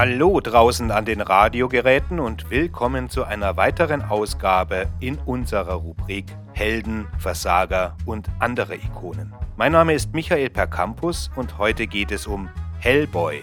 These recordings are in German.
Hallo draußen an den Radiogeräten und willkommen zu einer weiteren Ausgabe in unserer Rubrik Helden, Versager und andere Ikonen. Mein Name ist Michael Percampus und heute geht es um Hellboy.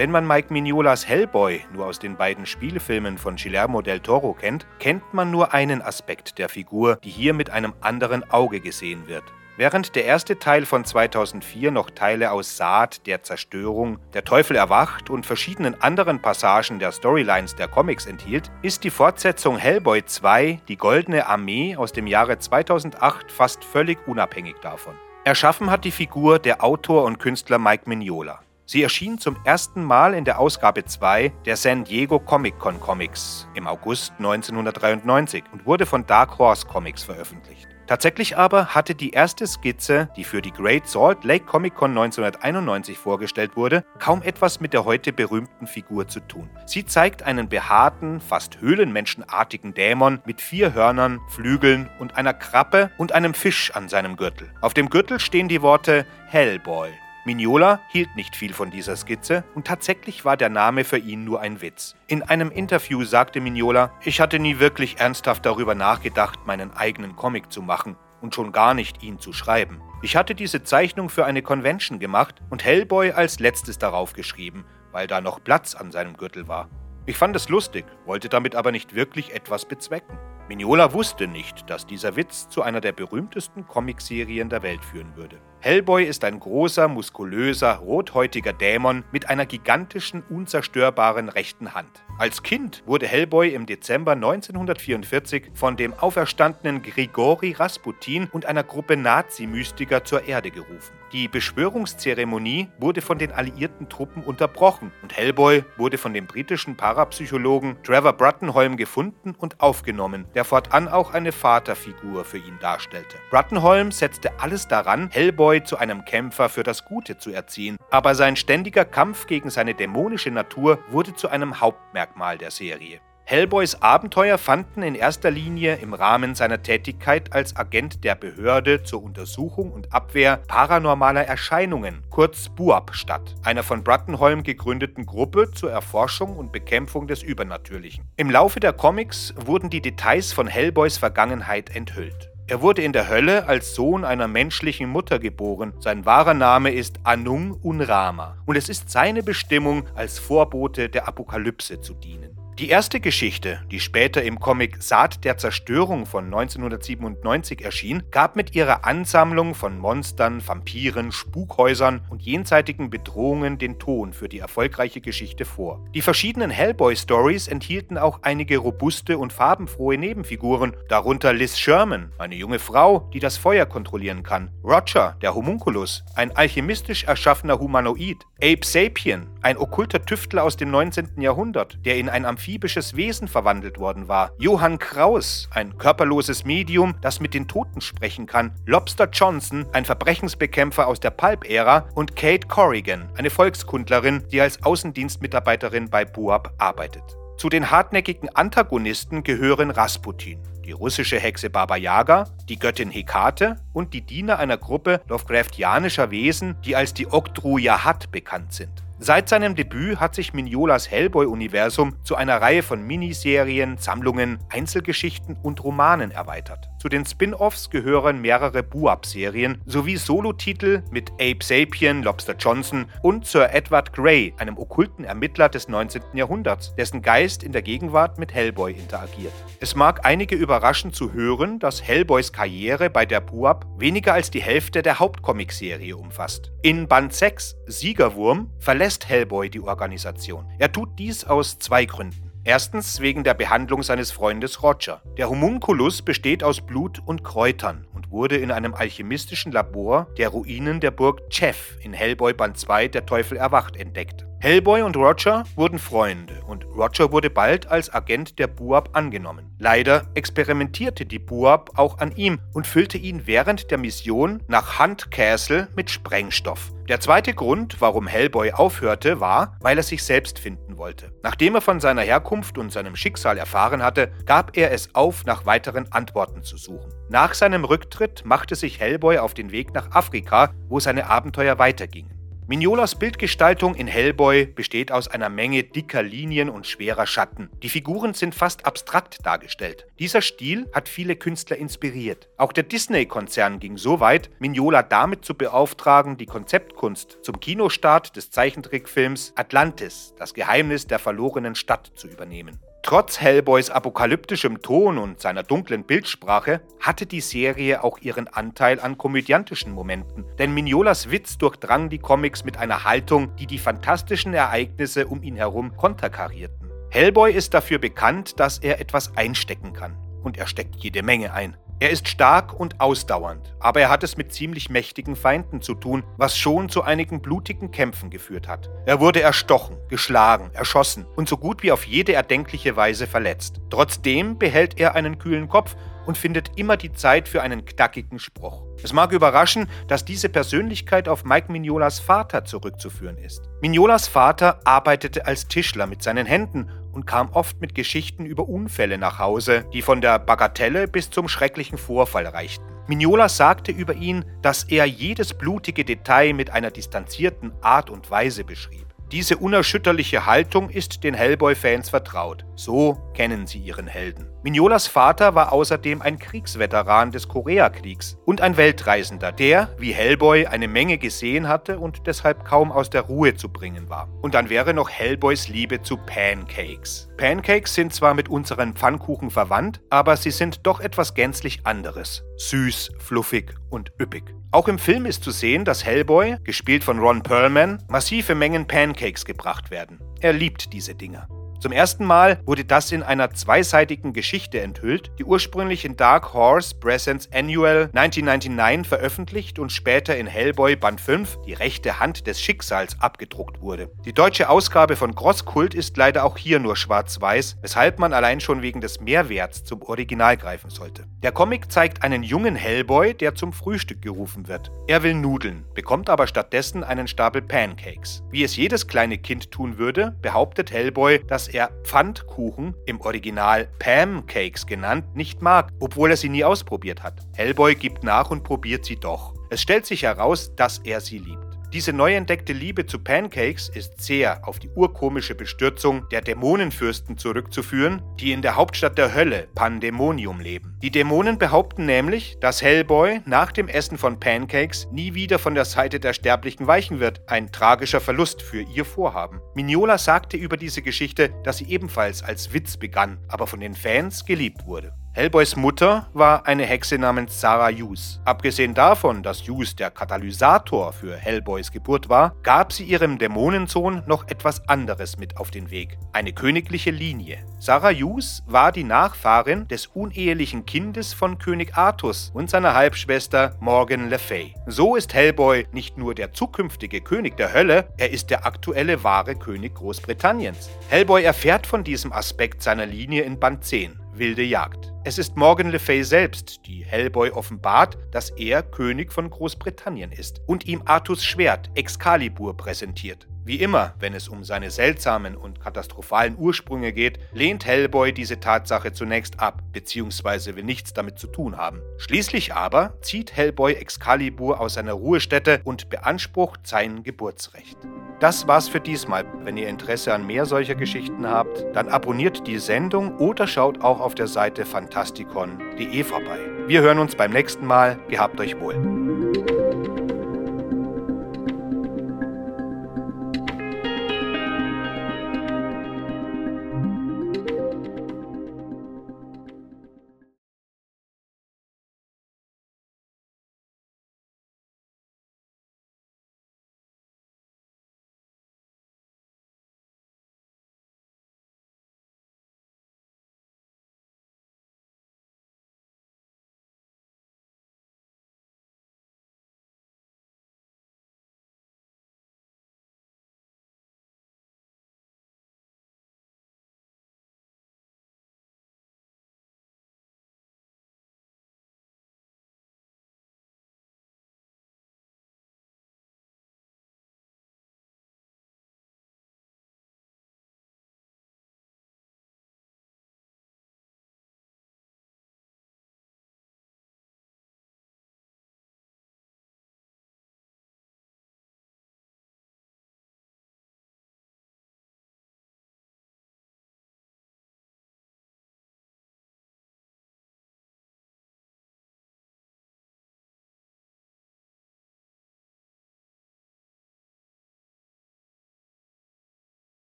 Wenn man Mike Mignolas Hellboy nur aus den beiden Spielfilmen von Guillermo del Toro kennt, kennt man nur einen Aspekt der Figur, die hier mit einem anderen Auge gesehen wird. Während der erste Teil von 2004 noch Teile aus Saat, der Zerstörung, der Teufel erwacht und verschiedenen anderen Passagen der Storylines der Comics enthielt, ist die Fortsetzung Hellboy 2, die Goldene Armee aus dem Jahre 2008 fast völlig unabhängig davon. Erschaffen hat die Figur der Autor und Künstler Mike Mignola. Sie erschien zum ersten Mal in der Ausgabe 2 der San Diego Comic Con Comics im August 1993 und wurde von Dark Horse Comics veröffentlicht. Tatsächlich aber hatte die erste Skizze, die für die Great Salt Lake Comic Con 1991 vorgestellt wurde, kaum etwas mit der heute berühmten Figur zu tun. Sie zeigt einen behaarten, fast höhlenmenschenartigen Dämon mit vier Hörnern, Flügeln und einer Krabbe und einem Fisch an seinem Gürtel. Auf dem Gürtel stehen die Worte Hellboy. Mignola hielt nicht viel von dieser Skizze und tatsächlich war der Name für ihn nur ein Witz. In einem Interview sagte Mignola, ich hatte nie wirklich ernsthaft darüber nachgedacht, meinen eigenen Comic zu machen und schon gar nicht ihn zu schreiben. Ich hatte diese Zeichnung für eine Convention gemacht und Hellboy als letztes darauf geschrieben, weil da noch Platz an seinem Gürtel war. Ich fand es lustig, wollte damit aber nicht wirklich etwas bezwecken. Mignola wusste nicht, dass dieser Witz zu einer der berühmtesten Comicserien der Welt führen würde. Hellboy ist ein großer, muskulöser, rothäutiger Dämon mit einer gigantischen, unzerstörbaren rechten Hand. Als Kind wurde Hellboy im Dezember 1944 von dem auferstandenen Grigori Rasputin und einer Gruppe Nazi-Mystiker zur Erde gerufen. Die Beschwörungszeremonie wurde von den alliierten Truppen unterbrochen und Hellboy wurde von dem britischen Parapsychologen Trevor Bruttenholm gefunden und aufgenommen, der fortan auch eine Vaterfigur für ihn darstellte. Bruttenholm setzte alles daran, Hellboy zu einem Kämpfer für das Gute zu erziehen, aber sein ständiger Kampf gegen seine dämonische Natur wurde zu einem Hauptmerkmal der Serie. Hellboys Abenteuer fanden in erster Linie im Rahmen seiner Tätigkeit als Agent der Behörde zur Untersuchung und Abwehr paranormaler Erscheinungen, kurz BUAP, statt, einer von Bruttenholm gegründeten Gruppe zur Erforschung und Bekämpfung des Übernatürlichen. Im Laufe der Comics wurden die Details von Hellboys Vergangenheit enthüllt. Er wurde in der Hölle als Sohn einer menschlichen Mutter geboren. Sein wahrer Name ist Anung Unrama und es ist seine Bestimmung, als Vorbote der Apokalypse zu dienen. Die erste Geschichte, die später im Comic Saat der Zerstörung von 1997 erschien, gab mit ihrer Ansammlung von Monstern, Vampiren, Spukhäusern und jenseitigen Bedrohungen den Ton für die erfolgreiche Geschichte vor. Die verschiedenen Hellboy-Stories enthielten auch einige robuste und farbenfrohe Nebenfiguren, darunter Liz Sherman, eine junge Frau, die das Feuer kontrollieren kann, Roger, der Homunculus, ein alchemistisch erschaffener Humanoid, Abe Sapien, ein okkulter Tüftler aus dem 19. Jahrhundert, der in ein amphibisches Wesen verwandelt worden war. Johann Kraus, ein körperloses Medium, das mit den Toten sprechen kann. Lobster Johnson, ein Verbrechensbekämpfer aus der Pulp-Ära. Und Kate Corrigan, eine Volkskundlerin, die als Außendienstmitarbeiterin bei Buab arbeitet. Zu den hartnäckigen Antagonisten gehören Rasputin, die russische Hexe Baba Yaga, die Göttin Hekate und die Diener einer Gruppe Lovecraftianischer Wesen, die als die Oktru Yahat bekannt sind. Seit seinem Debüt hat sich Mignolas Hellboy-Universum zu einer Reihe von Miniserien, Sammlungen, Einzelgeschichten und Romanen erweitert. Zu den Spin-offs gehören mehrere Buab-Serien sowie Solotitel mit Abe Sapien, Lobster Johnson und Sir Edward Grey, einem okkulten Ermittler des 19. Jahrhunderts, dessen Geist in der Gegenwart mit Hellboy interagiert. Es mag einige überraschen zu hören, dass Hellboys Karriere bei der Buab weniger als die Hälfte der Hauptcomic-Serie umfasst. In Band 6, Siegerwurm, verlässt verlässt Hellboy die Organisation. Er tut dies aus zwei Gründen. Erstens wegen der Behandlung seines Freundes Roger. Der Homunculus besteht aus Blut und Kräutern und wurde in einem alchemistischen Labor der Ruinen der Burg Chef in Hellboy Band 2 Der Teufel erwacht entdeckt. Hellboy und Roger wurden Freunde und Roger wurde bald als Agent der Buab angenommen. Leider experimentierte die Buab auch an ihm und füllte ihn während der Mission nach Hunt Castle mit Sprengstoff. Der zweite Grund, warum Hellboy aufhörte, war, weil er sich selbst finden wollte. Nachdem er von seiner Herkunft und seinem Schicksal erfahren hatte, gab er es auf, nach weiteren Antworten zu suchen. Nach seinem Rücktritt machte sich Hellboy auf den Weg nach Afrika, wo seine Abenteuer weitergingen. Mignolas Bildgestaltung in Hellboy besteht aus einer Menge dicker Linien und schwerer Schatten. Die Figuren sind fast abstrakt dargestellt. Dieser Stil hat viele Künstler inspiriert. Auch der Disney-Konzern ging so weit, Mignola damit zu beauftragen, die Konzeptkunst zum Kinostart des Zeichentrickfilms Atlantis, das Geheimnis der verlorenen Stadt, zu übernehmen. Trotz Hellboys apokalyptischem Ton und seiner dunklen Bildsprache hatte die Serie auch ihren Anteil an komödiantischen Momenten, denn Mignolas Witz durchdrang die Comics mit einer Haltung, die die fantastischen Ereignisse um ihn herum konterkarierten. Hellboy ist dafür bekannt, dass er etwas einstecken kann. Und er steckt jede Menge ein. Er ist stark und ausdauernd, aber er hat es mit ziemlich mächtigen Feinden zu tun, was schon zu einigen blutigen Kämpfen geführt hat. Er wurde erstochen, geschlagen, erschossen und so gut wie auf jede erdenkliche Weise verletzt. Trotzdem behält er einen kühlen Kopf und findet immer die Zeit für einen knackigen Spruch. Es mag überraschen, dass diese Persönlichkeit auf Mike Mignolas Vater zurückzuführen ist. Mignolas Vater arbeitete als Tischler mit seinen Händen und kam oft mit Geschichten über Unfälle nach Hause, die von der Bagatelle bis zum schrecklichen Vorfall reichten. Mignola sagte über ihn, dass er jedes blutige Detail mit einer distanzierten Art und Weise beschrieb. Diese unerschütterliche Haltung ist den Hellboy-Fans vertraut. So kennen sie ihren Helden. Mignolas Vater war außerdem ein Kriegsveteran des Koreakriegs und ein Weltreisender, der, wie Hellboy, eine Menge gesehen hatte und deshalb kaum aus der Ruhe zu bringen war. Und dann wäre noch Hellboys Liebe zu Pancakes. Pancakes sind zwar mit unseren Pfannkuchen verwandt, aber sie sind doch etwas gänzlich anderes. Süß, fluffig und üppig. Auch im Film ist zu sehen, dass Hellboy, gespielt von Ron Perlman, massive Mengen Pancakes gebracht werden. Er liebt diese Dinger. Zum ersten Mal wurde das in einer zweiseitigen Geschichte enthüllt, die ursprünglich in Dark Horse Presents Annual 1999 veröffentlicht und später in Hellboy Band 5, die rechte Hand des Schicksals, abgedruckt wurde. Die deutsche Ausgabe von Grosskult ist leider auch hier nur schwarz-weiß, weshalb man allein schon wegen des Mehrwerts zum Original greifen sollte. Der Comic zeigt einen jungen Hellboy, der zum Frühstück gerufen wird. Er will Nudeln, bekommt aber stattdessen einen Stapel Pancakes. Wie es jedes kleine Kind tun würde, behauptet Hellboy, dass er Pfannkuchen, im Original Pam-Cakes genannt, nicht mag, obwohl er sie nie ausprobiert hat. Hellboy gibt nach und probiert sie doch. Es stellt sich heraus, dass er sie liebt. Diese neu entdeckte Liebe zu Pancakes ist sehr auf die urkomische Bestürzung der Dämonenfürsten zurückzuführen, die in der Hauptstadt der Hölle, Pandemonium, leben. Die Dämonen behaupten nämlich, dass Hellboy nach dem Essen von Pancakes nie wieder von der Seite der Sterblichen weichen wird, ein tragischer Verlust für ihr Vorhaben. Mignola sagte über diese Geschichte, dass sie ebenfalls als Witz begann, aber von den Fans geliebt wurde. Hellboys Mutter war eine Hexe namens Sarah Hughes. Abgesehen davon, dass Hughes der Katalysator für Hellboys Geburt war, gab sie ihrem Dämonensohn noch etwas anderes mit auf den Weg. Eine königliche Linie. Sarah Hughes war die Nachfahrin des unehelichen Kindes von König Artus und seiner Halbschwester Morgan Le Fay. So ist Hellboy nicht nur der zukünftige König der Hölle, er ist der aktuelle wahre König Großbritanniens. Hellboy erfährt von diesem Aspekt seiner Linie in Band 10 wilde Jagd. Es ist Morgan Le Fay selbst, die Hellboy offenbart, dass er König von Großbritannien ist und ihm Artus Schwert Excalibur präsentiert. Wie immer, wenn es um seine seltsamen und katastrophalen Ursprünge geht, lehnt Hellboy diese Tatsache zunächst ab, beziehungsweise will nichts damit zu tun haben. Schließlich aber zieht Hellboy Excalibur aus seiner Ruhestätte und beansprucht sein Geburtsrecht. Das war's für diesmal. Wenn ihr Interesse an mehr solcher Geschichten habt, dann abonniert die Sendung oder schaut auch auf der Seite fantastikon.de vorbei. Wir hören uns beim nächsten Mal. Gehabt euch wohl.